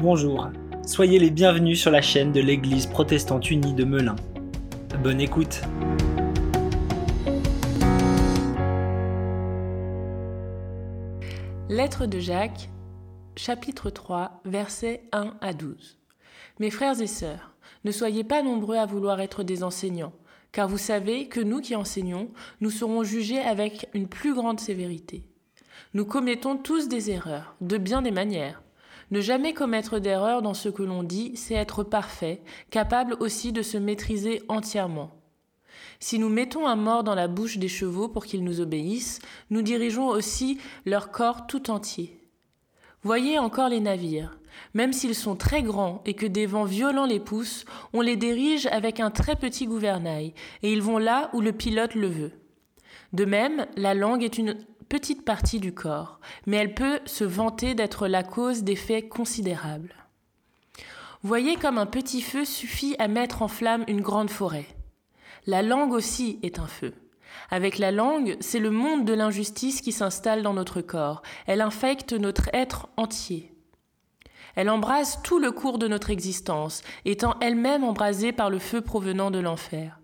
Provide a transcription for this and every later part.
Bonjour, soyez les bienvenus sur la chaîne de l'Église protestante unie de Melun. Bonne écoute. Lettre de Jacques, chapitre 3, versets 1 à 12. Mes frères et sœurs, ne soyez pas nombreux à vouloir être des enseignants, car vous savez que nous qui enseignons, nous serons jugés avec une plus grande sévérité. Nous commettons tous des erreurs, de bien des manières. Ne jamais commettre d'erreur dans ce que l'on dit, c'est être parfait, capable aussi de se maîtriser entièrement. Si nous mettons un mort dans la bouche des chevaux pour qu'ils nous obéissent, nous dirigeons aussi leur corps tout entier. Voyez encore les navires. Même s'ils sont très grands et que des vents violents les poussent, on les dirige avec un très petit gouvernail, et ils vont là où le pilote le veut. De même, la langue est une petite partie du corps, mais elle peut se vanter d'être la cause d'effets considérables. Voyez comme un petit feu suffit à mettre en flamme une grande forêt. La langue aussi est un feu. Avec la langue, c'est le monde de l'injustice qui s'installe dans notre corps. Elle infecte notre être entier. Elle embrase tout le cours de notre existence, étant elle-même embrasée par le feu provenant de l'enfer.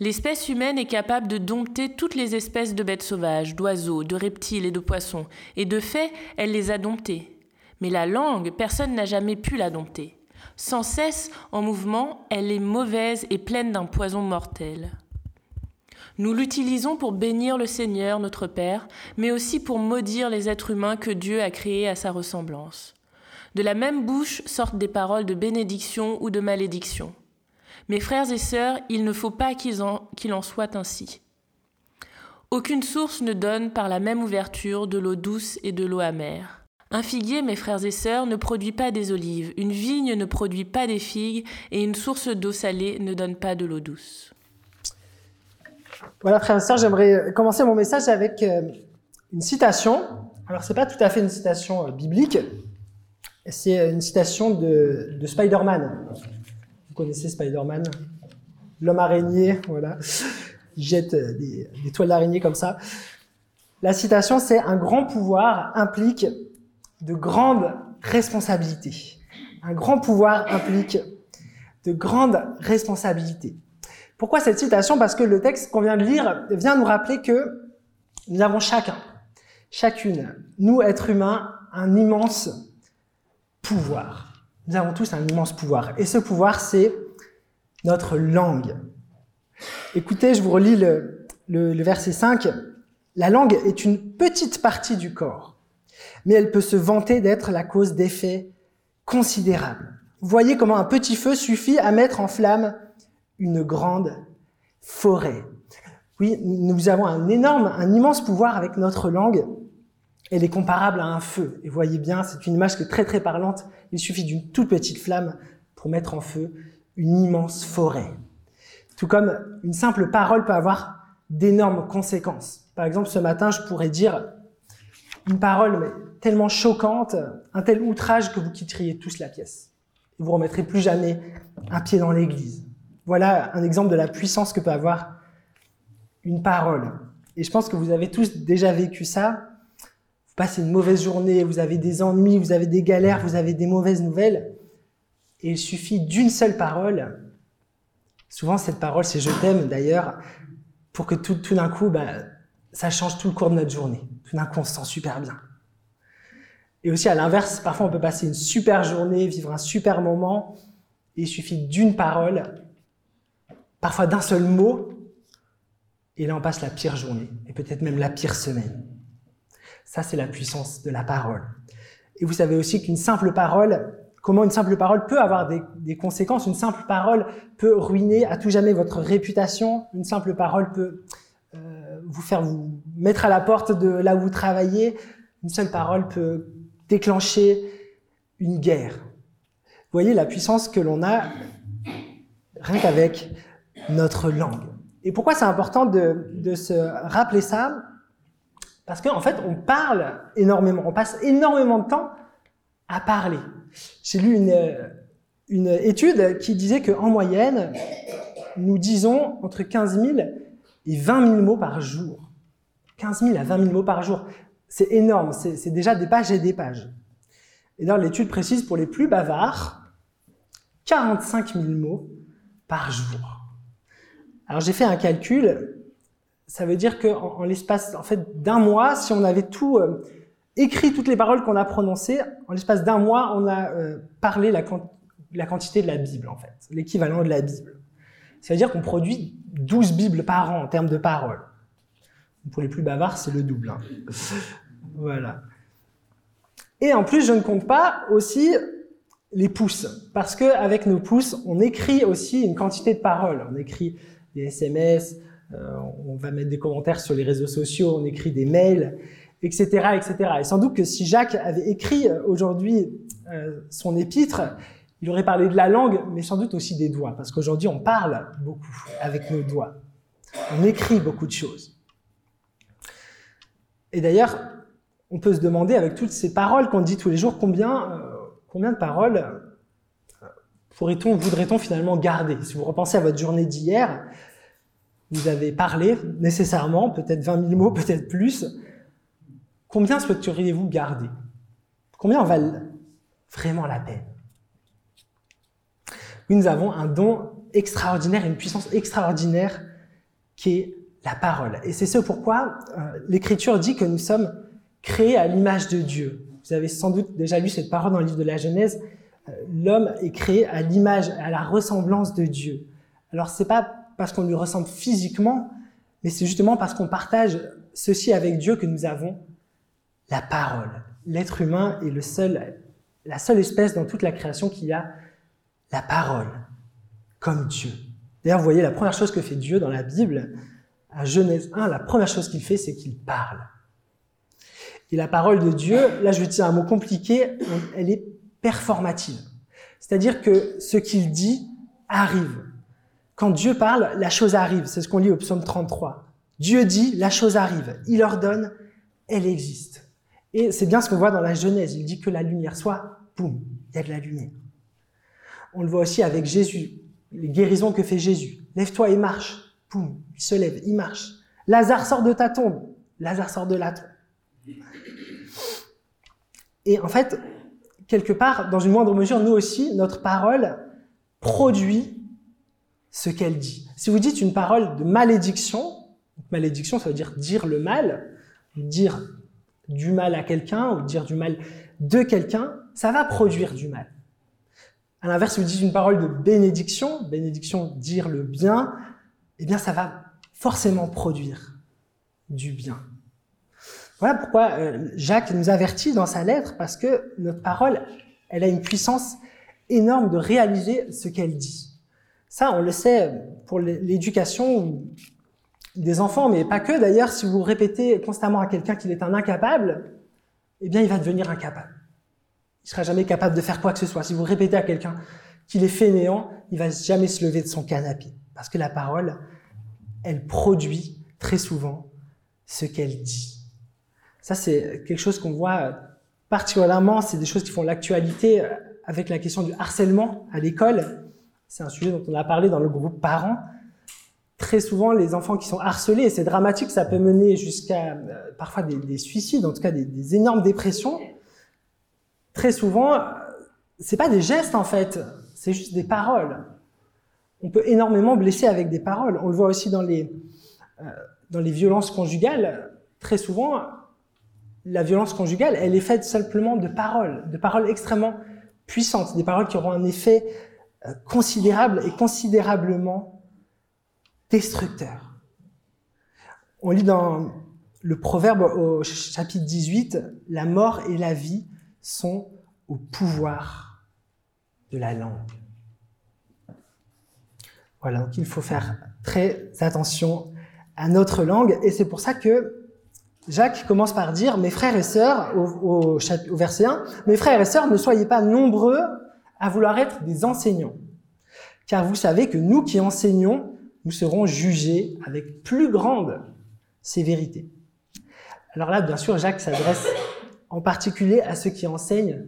L'espèce humaine est capable de dompter toutes les espèces de bêtes sauvages, d'oiseaux, de reptiles et de poissons, et de fait, elle les a domptés. Mais la langue, personne n'a jamais pu la dompter. Sans cesse en mouvement, elle est mauvaise et pleine d'un poison mortel. Nous l'utilisons pour bénir le Seigneur, notre Père, mais aussi pour maudire les êtres humains que Dieu a créés à sa ressemblance. De la même bouche sortent des paroles de bénédiction ou de malédiction. Mes frères et sœurs, il ne faut pas qu'il en, soit ainsi. Aucune source ne donne par la même ouverture de l'eau douce et de l'eau amère. Un figuier, mes frères et sœurs, ne produit pas des olives, une vigne ne produit pas des figues, et une source d'eau salée ne donne pas de l'eau douce. Voilà, frères et sœurs, j'aimerais commencer mon message avec euh, une citation. Alors, c'est pas tout à fait une citation euh, biblique, c'est une citation de, de Spider-Man. Vous connaissez Spider-Man? L'homme araignée, voilà. Il jette euh, des, des toiles d'araignée comme ça. La citation, c'est un grand pouvoir implique de grandes responsabilités. Un grand pouvoir implique de grandes responsabilités. Pourquoi cette citation? Parce que le texte qu'on vient de lire vient nous rappeler que nous avons chacun, chacune, nous êtres humains, un immense pouvoir. Nous avons tous un immense pouvoir. Et ce pouvoir, c'est notre langue. Écoutez, je vous relis le, verset 5. La langue est une petite partie du corps, mais elle peut se vanter d'être la cause d'effets considérables. Voyez comment un petit feu suffit à mettre en flamme une grande forêt. Oui, nous avons un énorme, un immense pouvoir avec notre langue. Elle est comparable à un feu. Et voyez bien, c'est une image qui est très très parlante. Il suffit d'une toute petite flamme pour mettre en feu une immense forêt. Tout comme une simple parole peut avoir d'énormes conséquences. Par exemple, ce matin, je pourrais dire une parole mais tellement choquante, un tel outrage que vous quitteriez tous la pièce. Et vous remettrez plus jamais un pied dans l'église. Voilà un exemple de la puissance que peut avoir une parole. Et je pense que vous avez tous déjà vécu ça. Vous passez une mauvaise journée, vous avez des ennuis, vous avez des galères, vous avez des mauvaises nouvelles. Et il suffit d'une seule parole. Souvent, cette parole, c'est je t'aime d'ailleurs, pour que tout, tout d'un coup, ben, ça change tout le cours de notre journée. Tout d'un coup, on se sent super bien. Et aussi, à l'inverse, parfois, on peut passer une super journée, vivre un super moment, et il suffit d'une parole parfois d'un seul mot, et là on passe la pire journée, et peut-être même la pire semaine. Ça, c'est la puissance de la parole. Et vous savez aussi qu'une simple parole, comment une simple parole peut avoir des, conséquences, une simple parole peut ruiner à tout jamais votre réputation, une simple parole peut euh, vous faire vous mettre à la porte de là où vous travaillez, une seule parole peut déclencher une guerre. Vous voyez la puissance que l'on a rien qu'avec notre langue. Et pourquoi c'est important de, de, se rappeler ça? Parce qu'en fait, on parle énormément, on passe énormément de temps à parler. J'ai lu une, une étude qui disait qu'en moyenne, nous disons entre 15 000 et 20 000 mots par jour. 15 000 à 20 000 mots par jour. c'est énorme, c'est déjà des pages et des pages. Et dans l'étude précise pour les plus bavards, 45 000 mots par jour. Alors j'ai fait un calcul, ça veut dire qu'en en, l'espace en fait, d'un mois, si on avait tout euh, écrit, toutes les paroles qu'on a prononcées, en l'espace d'un mois, on a euh, parlé la, la, quantité de la Bible, en fait, l'équivalent de la Bible. Ça veut dire qu'on produit 12 Bibles par an en termes de paroles. Pour les plus bavards, c'est le double. Hein. voilà. Et en plus, je ne compte pas aussi les pouces, parce qu'avec nos pouces, on écrit aussi une quantité de paroles. On écrit des SMS, on va mettre des commentaires sur les réseaux sociaux, on écrit des mails, etc., etc. Et sans doute que si Jacques avait écrit euh, aujourd'hui euh, son épître, il aurait parlé de la langue, mais sans doute aussi des doigts, parce qu'aujourd'hui on parle beaucoup avec nos doigts. On écrit beaucoup de choses. Et d'ailleurs, on peut se demander, avec toutes ces paroles qu'on dit tous les jours, combien, combien de paroles pourrait-on, voudrait-on finalement garder? Si vous repensez à votre journée d'hier, vous avez parlé nécessairement, peut-être 20 000 mots, peut-être plus. Combien souhaiteriez-vous garder? Combien en valent vraiment la peine? Nous avons un don extraordinaire, une puissance extraordinaire qui est la parole. Et c'est ce pourquoi euh, l'Écriture dit que nous sommes créés à l'image de Dieu. Vous avez sans doute déjà lu cette parole dans le livre de la Genèse. Euh, l'homme est créé à l'image, à la ressemblance de Dieu. Alors c'est pas parce qu'on lui ressemble physiquement, mais c'est justement parce qu'on partage ceci avec Dieu que nous avons la parole. L'être humain est le seul, la seule espèce dans toute la création qui a la parole, comme Dieu. D'ailleurs, vous voyez, la première chose que fait Dieu dans la Bible, à Genèse 1, la première chose qu'il fait, c'est qu'il parle. Et la parole de Dieu, là je utiliser un mot compliqué, elle est performative. C'est-à-dire que ce qu'il dit arrive. Quand Dieu parle, la chose arrive. C'est ce qu'on lit au psaume 33. Dieu dit, la chose arrive. Il ordonne, elle existe. Et c'est bien ce qu'on voit dans la Genèse. Il dit que la lumière soit, boum, il y a de la lumière. On le voit aussi avec Jésus, les guérisons que fait Jésus. Lève-toi et marche. Boum, il se lève, il marche. Lazare sort de ta tombe. Lazare sort de la tombe. Et en fait, quelque part, dans une moindre mesure, nous aussi, notre parole produit ce qu'elle dit. Si vous dites une parole de malédiction, malédiction, ça veut dire dire le mal, dire du mal à quelqu'un ou dire du mal de quelqu'un, ça va produire du mal. À l'inverse, si vous dites une parole de bénédiction, bénédiction, dire le bien, eh bien, ça va forcément produire du bien. Voilà pourquoi euh, Jacques nous avertit dans sa lettre, parce que notre parole, elle a une puissance énorme de réaliser ce qu'elle dit. Ça, on le sait pour l'éducation des enfants, mais pas que. D'ailleurs, si vous répétez constamment à quelqu'un qu'il est un incapable, eh bien, il va devenir incapable. Il sera jamais capable de faire quoi que ce soit. Si vous répétez à quelqu'un qu'il est fainéant, il va jamais se lever de son canapé. Parce que la parole, elle produit très souvent ce qu'elle dit. Ça, c'est quelque chose qu'on voit particulièrement, c'est des choses qui font l'actualité avec la question du harcèlement à l'école. C'est un sujet dont on a parlé dans le groupe parents. Très souvent, les enfants qui sont harcelés, et c'est dramatique, ça peut mener jusqu'à euh, parfois des, suicides, en tout cas des, énormes dépressions. Très souvent, euh, c'est pas des gestes en fait, c'est juste des paroles. On peut énormément blesser avec des paroles. On le voit aussi dans les, euh, dans les violences conjugales. Très souvent, la violence conjugale, elle est faite simplement de paroles, de paroles extrêmement puissantes, des paroles qui auront un effet considérable et considérablement destructeur. On lit dans le proverbe au chapitre 18, la mort et la vie sont au pouvoir de la langue. Voilà, donc il faut faire très attention à notre langue et c'est pour ça que Jacques commence par dire, mes frères et sœurs, au, verset 1, mes frères et sœurs, ne soyez pas nombreux à vouloir être des enseignants. Car vous savez que nous qui enseignons, nous serons jugés avec plus grande sévérité. Alors là, bien sûr, Jacques s'adresse en particulier à ceux qui enseignent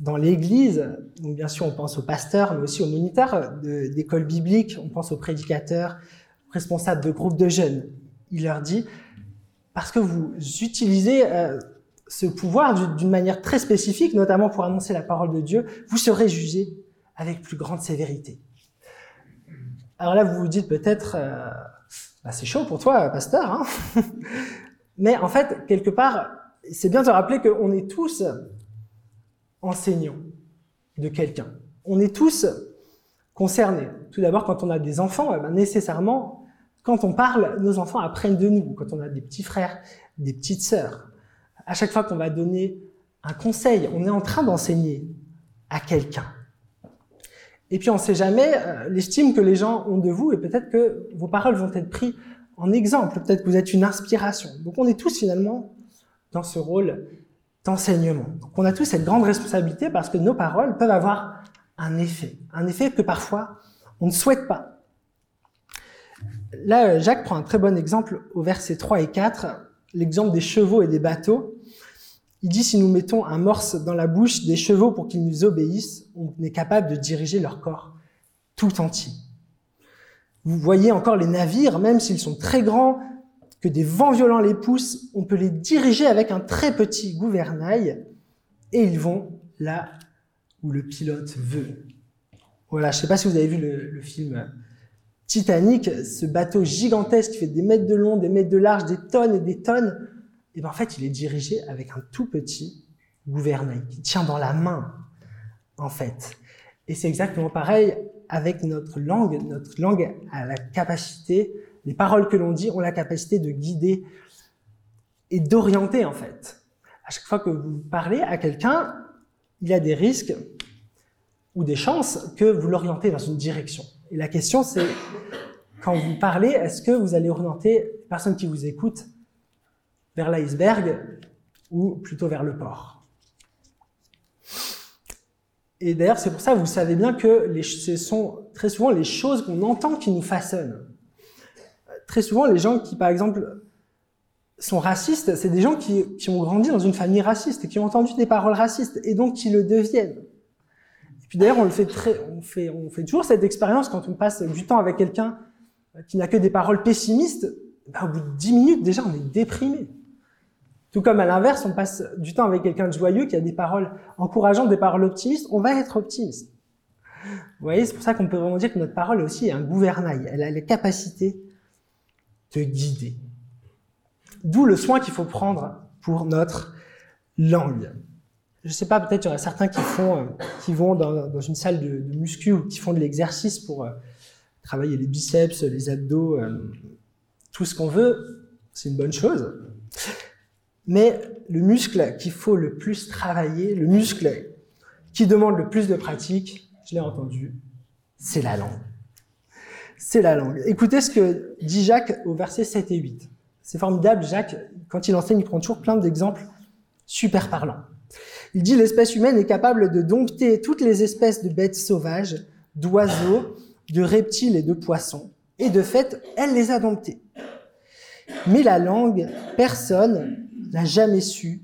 dans l'Église. Donc bien sûr, on pense aux pasteurs, mais aussi aux moniteurs d'écoles bibliques, on pense aux prédicateurs, responsables de groupes de jeunes. Il leur dit, parce que vous utilisez euh, ce pouvoir d'une manière très spécifique, notamment pour annoncer la parole de Dieu, vous serez jugé avec plus grande sévérité. Alors là, vous vous dites peut-être, euh, bah, c'est chaud pour toi, pasteur, hein mais en fait, quelque part, c'est bien de rappeler qu'on est tous enseignants de quelqu'un. On est tous concernés. Tout d'abord, quand on a des enfants, eh ben, nécessairement, quand on parle, nos enfants apprennent de nous. Quand on a des petits frères, des petites sœurs, à chaque fois qu'on va donner un conseil, on est en train d'enseigner à quelqu'un. Et puis on ne sait jamais euh, l'estime que les gens ont de vous et peut-être que vos paroles vont être prises en exemple, peut-être que vous êtes une inspiration. Donc on est tous finalement dans ce rôle d'enseignement. Donc on a tous cette grande responsabilité parce que nos paroles peuvent avoir un effet, un effet que parfois on ne souhaite pas. Là, Jacques prend un très bon exemple au verset 3 et 4, l'exemple des chevaux et des bateaux. Il dit si nous mettons un morse dans la bouche des chevaux pour qu'ils nous obéissent, on est capable de diriger leur corps tout entier. Vous voyez encore les navires, même s'ils sont très grands, que des vents violents les poussent, on peut les diriger avec un très petit gouvernail et ils vont là où le pilote veut. Voilà, je ne sais pas si vous avez vu le, film Titanic, ce bateau gigantesque qui fait des mètres de long, des mètres de large, des tonnes et des tonnes. Et bien en fait, il est dirigé avec un tout petit gouvernail qui tient dans la main, en fait. Et c'est exactement pareil avec notre langue. Notre langue a la capacité les paroles que l'on dit ont la capacité de guider et d'orienter en fait. À chaque fois que vous parlez à quelqu'un, il y a des risques ou des chances que vous l'orientez dans une direction. Et la question c'est, quand vous parlez, est-ce que vous allez orienter les personnes qui vous écoutent vers l'iceberg ou plutôt vers le port? Et d'ailleurs, c'est pour ça, vous savez bien que ce sont très souvent les choses qu'on entend qui nous façonnent très souvent, les gens qui, par exemple, sont racistes, c'est des gens qui, ont grandi dans une famille raciste, qui ont entendu des paroles racistes, et donc qui le deviennent. Puis d'ailleurs, on fait toujours cette expérience quand on passe du temps avec quelqu'un qui n'a que des paroles pessimistes. Ben, au bout de dix minutes, déjà, on est déprimé. Tout comme à l'inverse, on passe du temps avec quelqu'un de joyeux qui a des paroles encourageantes, des paroles optimistes, on va être optimiste. Vous voyez, c'est pour ça qu'on peut vraiment dire que notre parole aussi est un gouvernail. Elle a les capacités te guider. D'où le soin qu'il faut prendre pour notre langue. Je sais pas, peut-être il y aura certains euh, qui vont dans, une salle de, de, muscu ou qui font de l'exercice pour euh, travailler les biceps, les abdos, euh, tout ce qu'on veut. C'est une bonne chose. Mais le muscle qu'il faut le plus travailler, le muscle qui demande le plus de pratique, je l'ai entendu, c'est la langue c'est la langue. Écoutez ce que dit Jacques au verset 7 et 8. C'est formidable, Jacques, quand il enseigne, il prend toujours plein d'exemples super parlants. Il dit l'espèce humaine est capable de dompter toutes les espèces de bêtes sauvages, d'oiseaux, de reptiles et de poissons. Et de fait, elle les a domptés. Mais la langue, personne n'a jamais su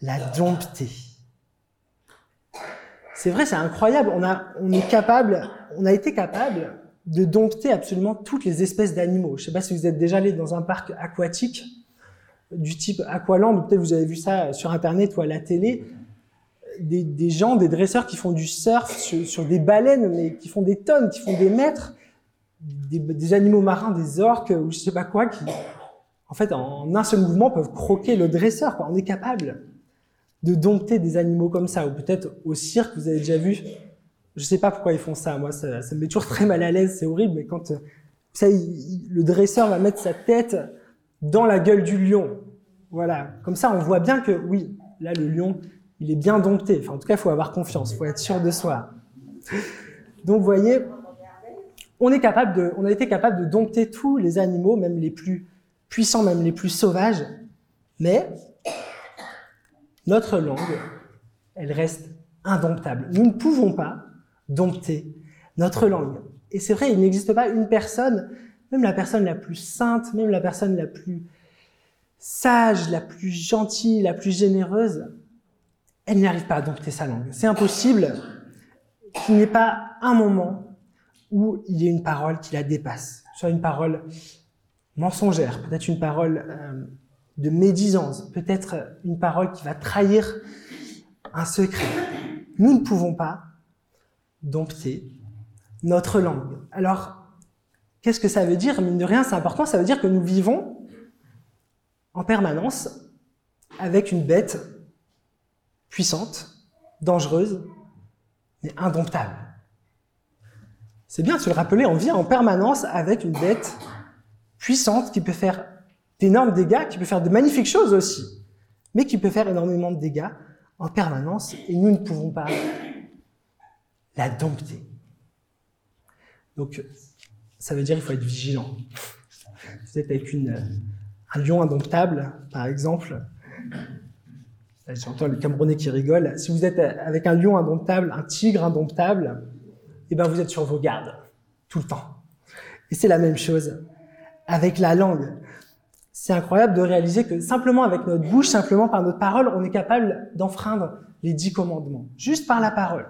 la dompter. C'est vrai, c'est incroyable. On, a, est capable, on a été capable de dompter absolument toutes les espèces d'animaux. Je ne sais pas si vous êtes déjà allé dans un parc aquatique du type Aqualand, peut-être vous avez vu ça sur Internet ou à la télé, des, gens, des dresseurs qui font du surf sur, des baleines, mais qui font des tonnes, qui font des mètres, des, animaux marins, des orques ou je sais pas quoi, qui, en fait, en un seul mouvement, peuvent croquer le dresseur. On est capable de dompter des animaux comme ça. Ou peut-être au cirque, vous avez déjà vu je sais pas pourquoi ils font ça. Moi, ça, me met toujours très mal à l'aise. C'est horrible. Mais quand ça, le dresseur va mettre sa tête dans la gueule du lion, voilà. Comme ça, on voit bien que oui, là, le lion, il est bien dompté. Enfin, en tout cas, il faut avoir confiance. Il faut être sûr de soi. Donc, vous voyez, on est on a été capable de dompter tous les animaux, même les plus puissants, même les plus sauvages. Mais notre langue, elle reste indomptable. Nous ne pouvons pas dompter notre langue. Et c'est vrai, il n'existe pas une personne, même la personne la plus sainte, même la personne la plus sage, la plus gentille, la plus généreuse, elle n'y arrive pas à dompter sa langue. C'est impossible qu'il n'y ait pas un moment où il y ait une parole qui la dépasse, soit une parole mensongère, peut-être une parole euh, de médisance, peut-être une parole qui va trahir un secret. Nous ne pouvons pas dompter notre langue. Alors, qu'est-ce que ça veut dire? Mine de rien, c'est important, ça veut dire que nous vivons en permanence avec une bête puissante, dangereuse, mais indomptable. C'est bien de se le rappeler, on vit en permanence avec une bête puissante qui peut faire d'énormes dégâts, qui peut faire de magnifiques choses aussi, mais qui peut faire énormément de dégâts en permanence, et nous ne pouvons pas la dompter. Donc, ça veut dire qu'il faut être vigilant. Vous êtes avec une, un lion indomptable, par exemple. J'entends les Camerounais qui rigolent. Si vous êtes avec un lion indomptable, un tigre indomptable, eh ben vous êtes sur vos gardes tout le temps. Et c'est la même chose avec la langue. C'est incroyable de réaliser que simplement avec notre bouche, simplement par notre parole, on est capable d'enfreindre les dix commandements. Juste par la parole.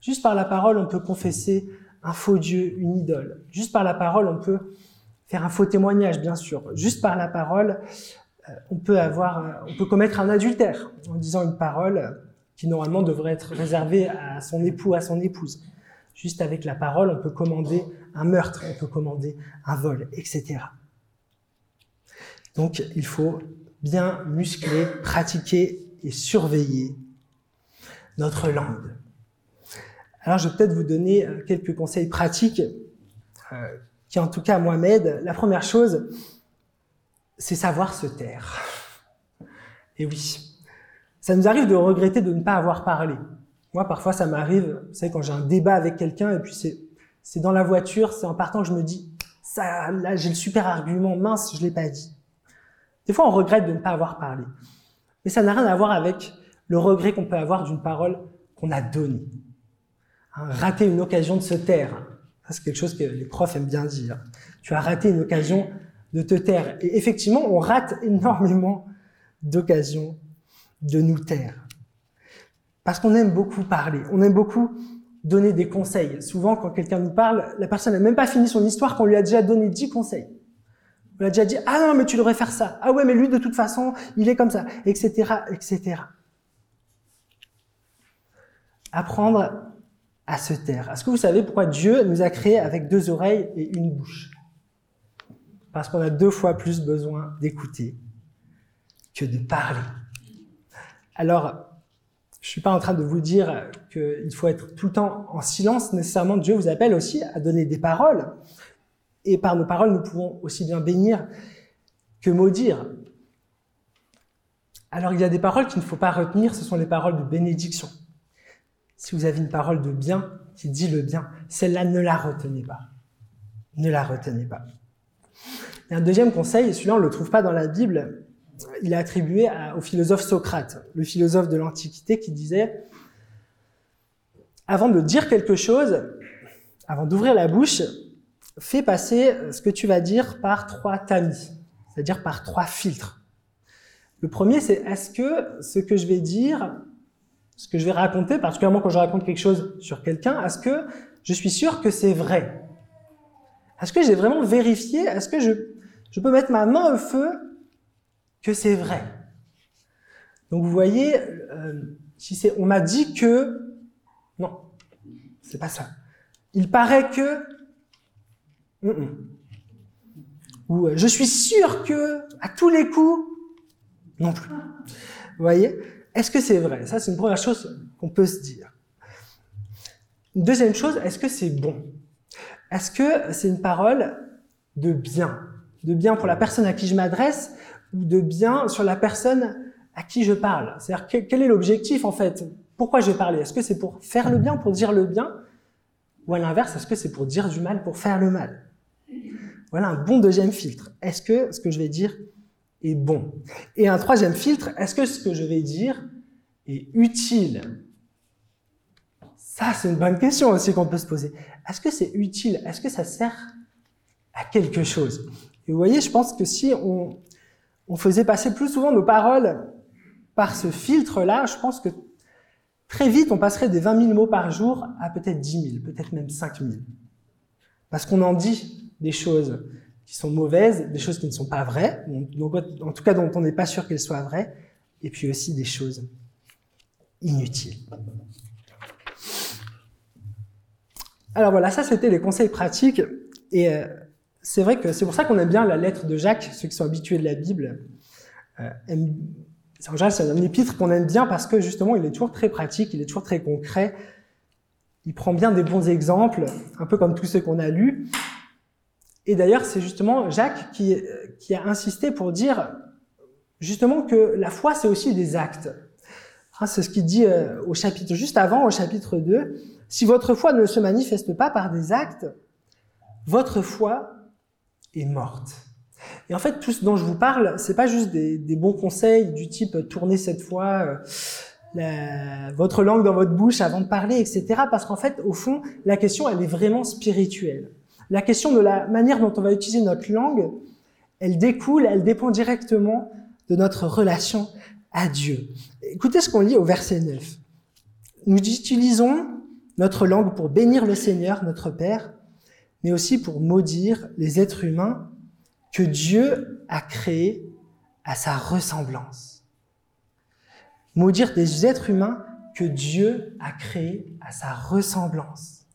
Juste par la parole, on peut confesser un faux Dieu, une idole. Juste par la parole, on peut faire un faux témoignage, bien sûr. Juste par la parole, on peut avoir, euh, on peut commettre un adultère en disant une parole qui normalement devrait être réservée à son époux, à son épouse. Juste avec la parole, on peut commander un meurtre, on peut commander un vol, etc. Donc, il faut bien muscler, pratiquer et surveiller notre langue. Alors, je vais peut-être vous donner euh, quelques conseils pratiques euh, qui, en tout cas, moi, m'aident. La première chose, c'est savoir se taire. Et oui, ça nous arrive de regretter de ne pas avoir parlé. Moi, parfois, ça m'arrive, vous savez, quand j'ai un débat avec quelqu'un, et puis c'est, dans la voiture, c'est en partant que je me dis, ça, là, j'ai le super argument, mince, je l'ai pas dit. Des fois, on regrette de ne pas avoir parlé. Mais ça n'a rien à voir avec le regret qu'on peut avoir d'une parole qu'on a donnée. Hein, rater une occasion de se taire. C'est quelque chose que les profs aiment bien dire. Tu as raté une occasion de te taire. Et effectivement, on rate énormément d'occasions de nous taire. Parce qu'on aime beaucoup parler, on aime beaucoup donner des conseils. Souvent, quand quelqu'un nous parle, la personne n'a même pas fini son histoire qu'on lui a déjà donné dix conseils. On lui a déjà dit, ah non, mais tu devrais faire ça. Ah ouais, mais lui, de toute façon, il est comme ça, etc., etc. Apprendre à se taire. Est-ce que vous savez pourquoi Dieu nous a créés avec deux oreilles et une bouche? Parce qu'on a deux fois plus besoin d'écouter que de parler. Alors, je suis pas en train de vous dire qu'il faut être tout le temps en silence. Nécessairement, Dieu vous appelle aussi à donner des paroles. Et par nos paroles, nous pouvons aussi bien bénir que maudire. Alors, il y a des paroles qu'il ne faut pas retenir, ce sont les paroles de bénédiction. Si vous avez une parole de bien qui dit le bien, celle-là, ne la retenez pas. Ne la retenez pas. Et un deuxième conseil, celui-là, on ne le trouve pas dans la Bible, il est attribué au philosophe Socrate, le philosophe de l'Antiquité, qui disait, avant de dire quelque chose, avant d'ouvrir la bouche, fais passer ce que tu vas dire par trois tamis, c'est-à-dire par trois filtres. Le premier, c'est est-ce que ce que je vais dire, ce que je vais raconter, particulièrement quand je raconte quelque chose sur quelqu'un, est-ce que je suis sûr que c'est vrai? Est-ce que j'ai vraiment vérifié? Est-ce que je, je peux mettre ma main au feu que c'est vrai. Donc vous voyez, euh, on m'a dit que, non, c'est pas ça. Il paraît que, ou euh, je suis sûr que, à tous les coups, non plus. Vous voyez, est-ce que c'est vrai? Ça, c'est une première chose qu'on peut se dire. Deuxième chose, est-ce que c'est bon? Est-ce que c'est une parole de bien? De bien pour la personne à qui je m'adresse ou de bien sur la personne à qui je parle. C'est-à-dire quel est l'objectif en fait? Pourquoi je vais parler? Est-ce que c'est pour faire le bien, pour dire le bien? Ou à l'inverse, est-ce que c'est pour dire du mal, pour faire le mal? Voilà un bon deuxième filtre. Est-ce que ce que je vais dire est bon? Et un troisième filtre, est-ce que ce que je vais dire est utile? Ça, c'est une bonne question aussi qu'on peut se poser. Est-ce que c'est utile? Est-ce que ça sert à quelque chose? Et vous voyez, je pense que si on, on faisait passer plus souvent nos paroles par ce filtre-là, je pense que très vite, on passerait des 20 000 mots par jour à peut-être 10 000, peut-être même 5 000. Parce qu'on en dit des choses qui sont mauvaises, des choses qui ne sont pas vraies, en tout cas dont on n'est pas sûr qu'elles soient vraies, et puis aussi des choses inutiles. Alors voilà, ça c'était les conseils pratiques, et euh, c'est vrai que c'est pour ça qu'on aime bien la lettre de Jacques, ceux qui sont habitués de la Bible. Euh, en général, c'est un épître qu'on aime bien parce que justement, il est toujours très pratique, il est toujours très concret. Il prend bien des bons exemples, un peu comme tous ceux qu'on a lus. Et d'ailleurs, c'est justement Jacques qui, qui a insisté pour dire justement que la foi, c'est aussi des actes. Hein, c'est ce qu'il dit euh, au chapitre juste avant, au chapitre 2. Si votre foi ne se manifeste pas par des actes, votre foi morte. Et en fait, tout ce dont je vous parle, c'est pas juste des, bons conseils du type euh, tournez cette fois euh, votre langue dans votre bouche avant de parler, etc. Parce qu'en fait, au fond, la question, elle est vraiment spirituelle. La question de la manière dont on va utiliser notre langue, elle découle, elle dépend directement de notre relation à Dieu. Écoutez ce qu'on lit au verset 9. Nous utilisons notre langue pour bénir le Seigneur, notre Père, mais aussi pour maudire les êtres humains que Dieu a créés à sa ressemblance. Maudire des êtres humains que Dieu a créés à sa ressemblance.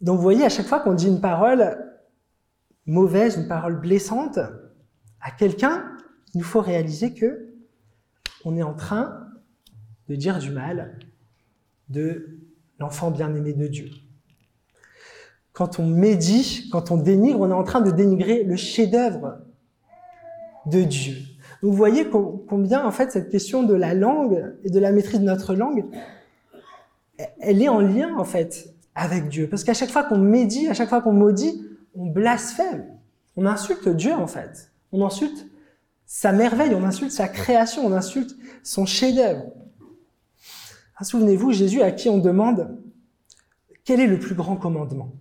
Donc vous voyez, à chaque fois qu'on dit une parole mauvaise, une parole blessante à quelqu'un, il nous faut réaliser que on est en train de dire du mal de l'enfant bien-aimé de Dieu. Quand on médit, quand on dénigre, on est en train de dénigrer le chef-d'œuvre de Dieu. vous voyez combien en fait cette question de la langue et de la maîtrise de notre langue, elle est en lien en fait avec Dieu. Parce qu'à chaque fois qu'on médit, à chaque fois qu'on maudit, on blasphème. On insulte Dieu en fait. On insulte sa merveille, on insulte sa création, on insulte son chef-d'œuvre. Ah, souvenez-vous, Jésus à qui on demande quel est le plus grand commandement?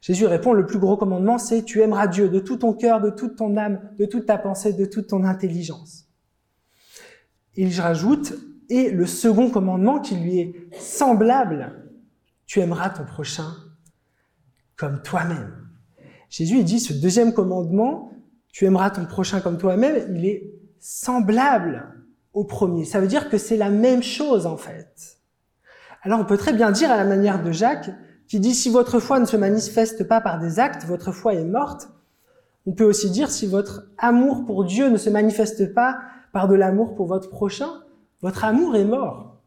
Jésus répond, le plus gros commandement, c'est tu aimeras Dieu de tout ton cœur, de toute ton âme, de toute ta pensée, de toute ton intelligence. Il rajoute, et le second commandement qui lui est semblable, tu aimeras ton prochain comme toi-même. Jésus dit, ce deuxième commandement, tu aimeras ton prochain comme toi-même, il est semblable au premier. Ça veut dire que c'est la même chose en fait. Alors on peut très bien dire à la manière de Jacques, qui dit si votre foi ne se manifeste pas par des actes, votre foi est morte. On peut aussi dire si votre amour pour Dieu ne se manifeste pas par de l'amour pour votre prochain, votre amour est mort.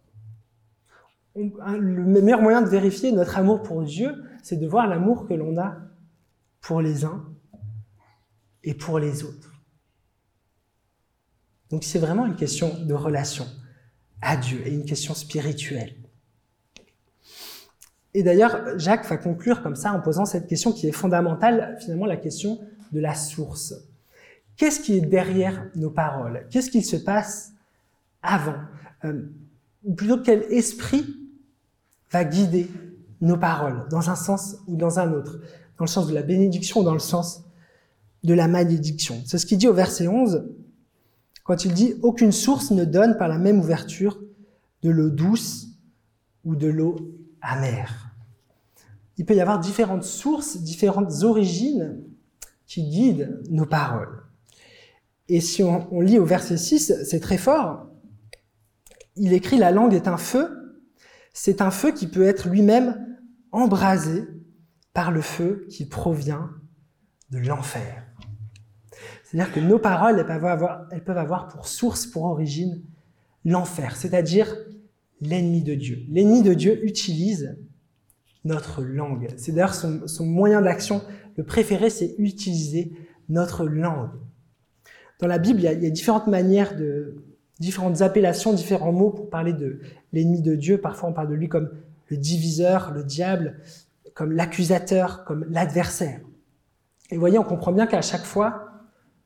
Le meilleur moyen de vérifier notre amour pour Dieu, c'est de voir l'amour que l'on a pour les uns et pour les autres. Donc c'est vraiment une question de relation à Dieu et une question spirituelle. Et d'ailleurs, Jacques va conclure comme ça en posant cette question qui est fondamentale, finalement la question de la source. Qu'est-ce qui est derrière nos paroles? Qu'est-ce qu'il se passe avant? Euh, Ou plutôt quel esprit va guider nos paroles dans un sens ou dans un autre? Dans le sens de la bénédiction ou dans le sens de la malédiction? C'est ce qu'il dit au verset 11 quand il dit aucune source ne donne par la même ouverture de l'eau douce ou de l'eau amère. Il peut y avoir différentes sources, différentes origines qui guident nos paroles. Et si on, lit au verset 6, c'est très fort. Il écrit la langue est un feu. C'est un feu qui peut être lui-même embrasé par le feu qui provient de l'enfer. C'est-à-dire que nos paroles, elles peuvent, avoir, elles peuvent avoir pour source, pour origine, l'enfer, c'est-à-dire l'ennemi de Dieu. L'ennemi de Dieu utilise notre langue. C'est d'ailleurs son, moyen d'action le préféré, c'est utiliser notre langue. Dans la Bible, il y, a, il y, a, différentes manières de, différentes appellations, différents mots pour parler de l'ennemi de Dieu. Parfois, on parle de lui comme le diviseur, le diable, comme l'accusateur, comme l'adversaire. Et vous voyez, on comprend bien qu'à chaque fois,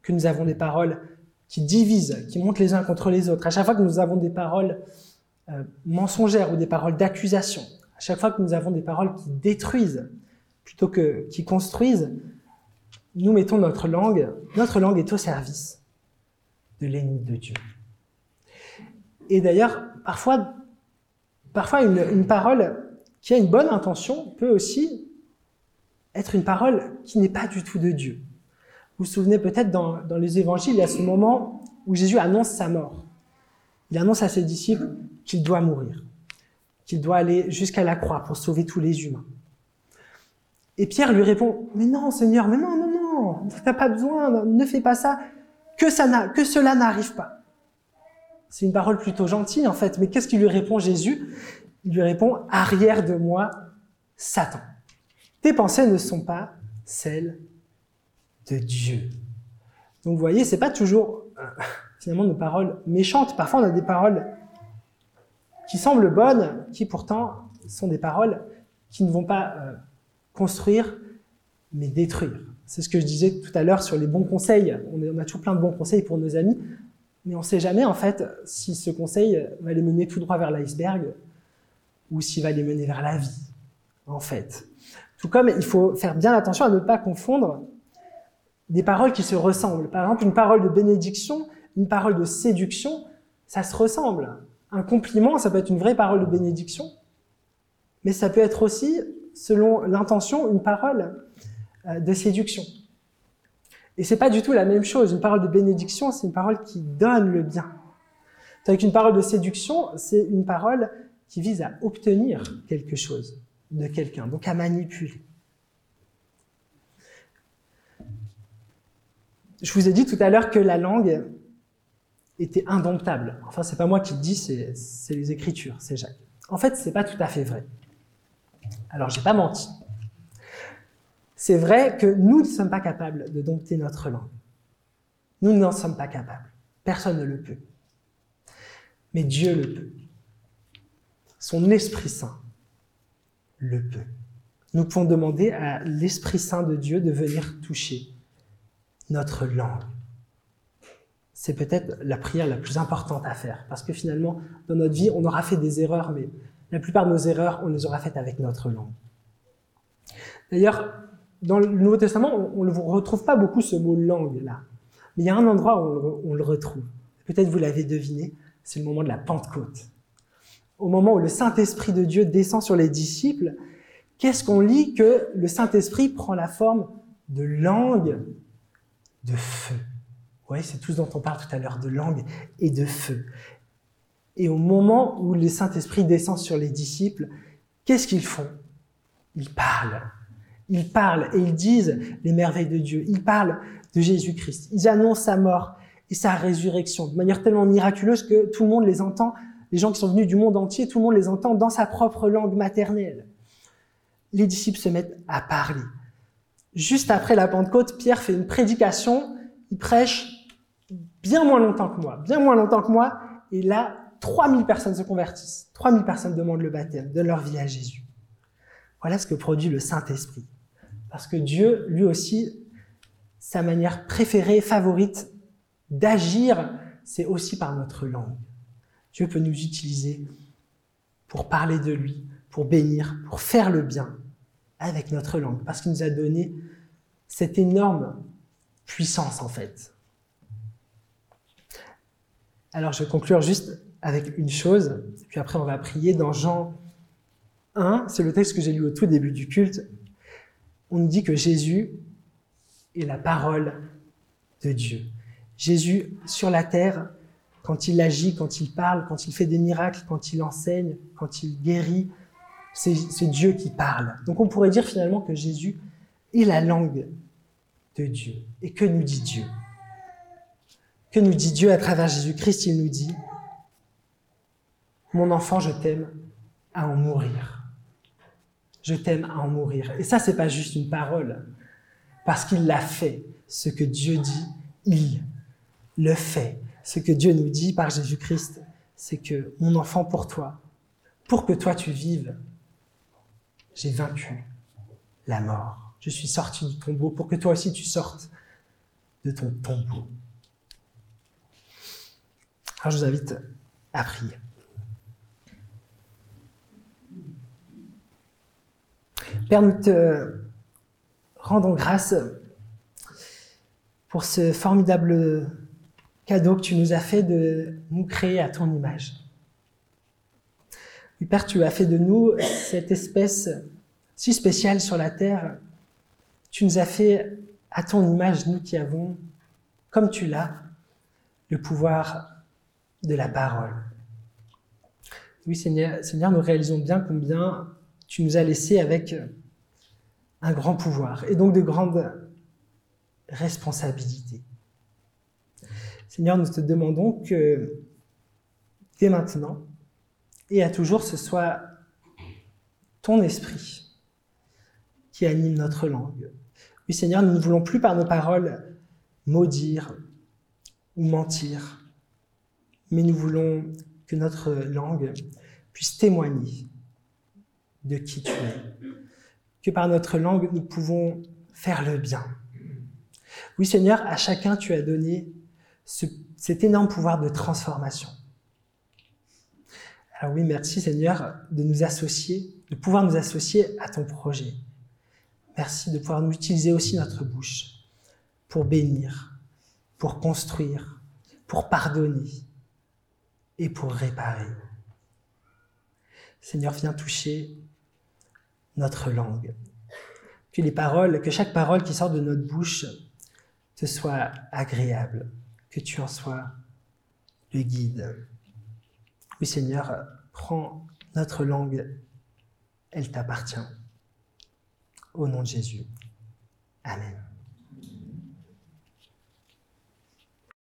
que nous avons des paroles qui divisent, qui montent les uns contre les autres, à chaque fois que nous avons des paroles euh, mensongères ou des paroles d'accusation, à chaque fois que nous avons des paroles qui détruisent plutôt que qui construisent, nous mettons notre langue, notre langue est au service de l'ennemi de Dieu. Et d'ailleurs, parfois, une parole qui a une bonne intention peut aussi être une parole qui n'est pas du tout de Dieu. Vous vous souvenez peut-être dans, dans les évangiles, il y a ce moment où Jésus annonce sa mort. Il annonce à ses disciples qu'il doit mourir, qu'il doit aller jusqu'à la croix pour sauver tous les humains. Et Pierre lui répond, mais non Seigneur, mais non, non, non, t'as pas besoin, ne fais pas ça, que, ça que cela n'arrive pas. C'est une parole plutôt gentille en fait, mais qu'est-ce qu'il lui répond Jésus? Il lui répond, arrière de moi, Satan. Tes pensées ne sont pas celles de Dieu. Donc vous voyez, c'est pas toujours euh, finalement nos paroles méchantes. Parfois, on a des paroles qui semblent bonnes, qui pourtant sont des paroles qui ne vont pas euh, construire, mais détruire. C'est ce que je disais tout à l'heure sur les bons conseils. On, a toujours plein de bons conseils pour nos amis, mais on ne sait jamais en fait si ce conseil va les mener tout droit vers l'iceberg ou s'il va les mener vers la vie, en fait. Tout comme il faut faire bien attention à ne pas confondre des paroles qui se ressemblent. Par exemple, une parole de bénédiction, une parole de séduction, ça se ressemble. Un compliment, ça peut être une vraie parole de bénédiction, mais ça peut être aussi, selon l'intention, une parole euh, de séduction. Et c'est pas du tout la même chose. Une parole de bénédiction, c'est une parole qui donne le bien. Tandis qu'une parole de séduction, c'est une parole qui vise à obtenir quelque chose de quelqu'un, donc à manipuler. Je vous ai dit tout à l'heure que la langue était indomptable. Enfin, c'est pas moi qui le dis, c'est les Écritures, c'est Jacques. En fait, c'est pas tout à fait vrai. Alors, j'ai pas menti. C'est vrai que nous ne sommes pas capables de dompter notre langue. Nous n'en sommes pas capables. Personne ne le peut. Mais Dieu le peut. Son Esprit Saint le peut. Nous pouvons demander à l'Esprit Saint de Dieu de venir toucher notre langue. C'est peut-être la prière la plus importante à faire, parce que finalement, dans notre vie, on aura fait des erreurs, mais la plupart de nos erreurs, on les aura faites avec notre langue. D'ailleurs, dans le Nouveau Testament, on ne retrouve pas beaucoup ce mot langue là, mais il y a un endroit où on, le retrouve. Peut-être vous l'avez deviné, c'est le moment de la Pentecôte. Au moment où le Saint-Esprit de Dieu descend sur les disciples, qu'est-ce qu'on lit que le Saint-Esprit prend la forme de langue? De feu. Oui, c'est tout ce dont on parle tout à l'heure, de langue et de feu. Et au moment où le Saint-Esprit descend sur les disciples, qu'est-ce qu'ils font? Ils parlent. Ils parlent et ils disent les merveilles de Dieu. Ils parlent de Jésus-Christ. Ils annoncent sa mort et sa résurrection de manière tellement miraculeuse que tout le monde les entend. Les gens qui sont venus du monde entier, tout le monde les entend dans sa propre langue maternelle. Les disciples se mettent à parler. Juste après la Pentecôte, Pierre fait une prédication, il prêche bien moins longtemps que moi, bien moins longtemps que moi, et là, 3000 personnes se convertissent, 3000 personnes demandent le baptême, donnent leur vie à Jésus. Voilà ce que produit le Saint-Esprit. Parce que Dieu, lui aussi, sa manière préférée, favorite d'agir, c'est aussi par notre langue. Dieu peut nous utiliser pour parler de lui, pour bénir, pour faire le bien avec notre langue, parce qu'il nous a donné cette énorme puissance en fait. Alors je vais conclure juste avec une chose, puis après on va prier dans Jean 1, c'est le texte que j'ai lu au tout début du culte. On nous dit que Jésus est la parole de Dieu. Jésus sur la terre, quand il agit, quand il parle, quand il fait des miracles, quand il enseigne, quand il guérit, c'est Dieu qui parle. Donc on pourrait dire finalement que Jésus est la langue de Dieu. Et que nous dit Dieu? Que nous dit Dieu à travers Jésus-Christ? Il nous dit, mon enfant, je t'aime à en mourir. Je t'aime à en mourir. Et ça, c'est pas juste une parole, parce qu'il l'a fait. Ce que Dieu dit, il le fait. Ce que Dieu nous dit par Jésus-Christ, c'est que mon enfant, pour toi, pour que toi tu vives, j'ai vaincu la mort. Je suis sorti du tombeau pour que toi aussi tu sortes de ton tombeau. Alors je vous invite à prier. Père, nous te rendons grâce pour ce formidable cadeau que tu nous as fait de nous créer à ton image. Père, tu as fait de nous cette espèce si spéciale sur la terre Tu nous as fait à ton image, nous qui avons, comme tu l'as, le pouvoir de la parole. Oui, Seigneur, Seigneur, nous réalisons bien combien tu nous as laissés avec un grand pouvoir et donc de grandes responsabilités. Seigneur, nous te demandons que dès maintenant et à toujours, ce soit ton esprit qui anime notre langue. Oui, Seigneur, nous ne voulons plus par nos paroles maudire ou mentir, mais nous voulons que notre langue puisse témoigner de qui tu es. Que par notre langue, nous pouvons faire le bien. Oui, Seigneur, à chacun, tu as donné cet énorme pouvoir de transformation. Alors oui, merci Seigneur de nous associer, de pouvoir nous associer à ton projet. Merci de pouvoir nous utiliser aussi notre bouche pour bénir, pour construire, pour pardonner et pour réparer. Seigneur, viens toucher notre langue. Que les paroles, que chaque parole qui sort de notre bouche te soit agréable, que tu en sois le guide. Oui, Seigneur, prends notre langue, elle t'appartient. Au nom de Jésus. Amen.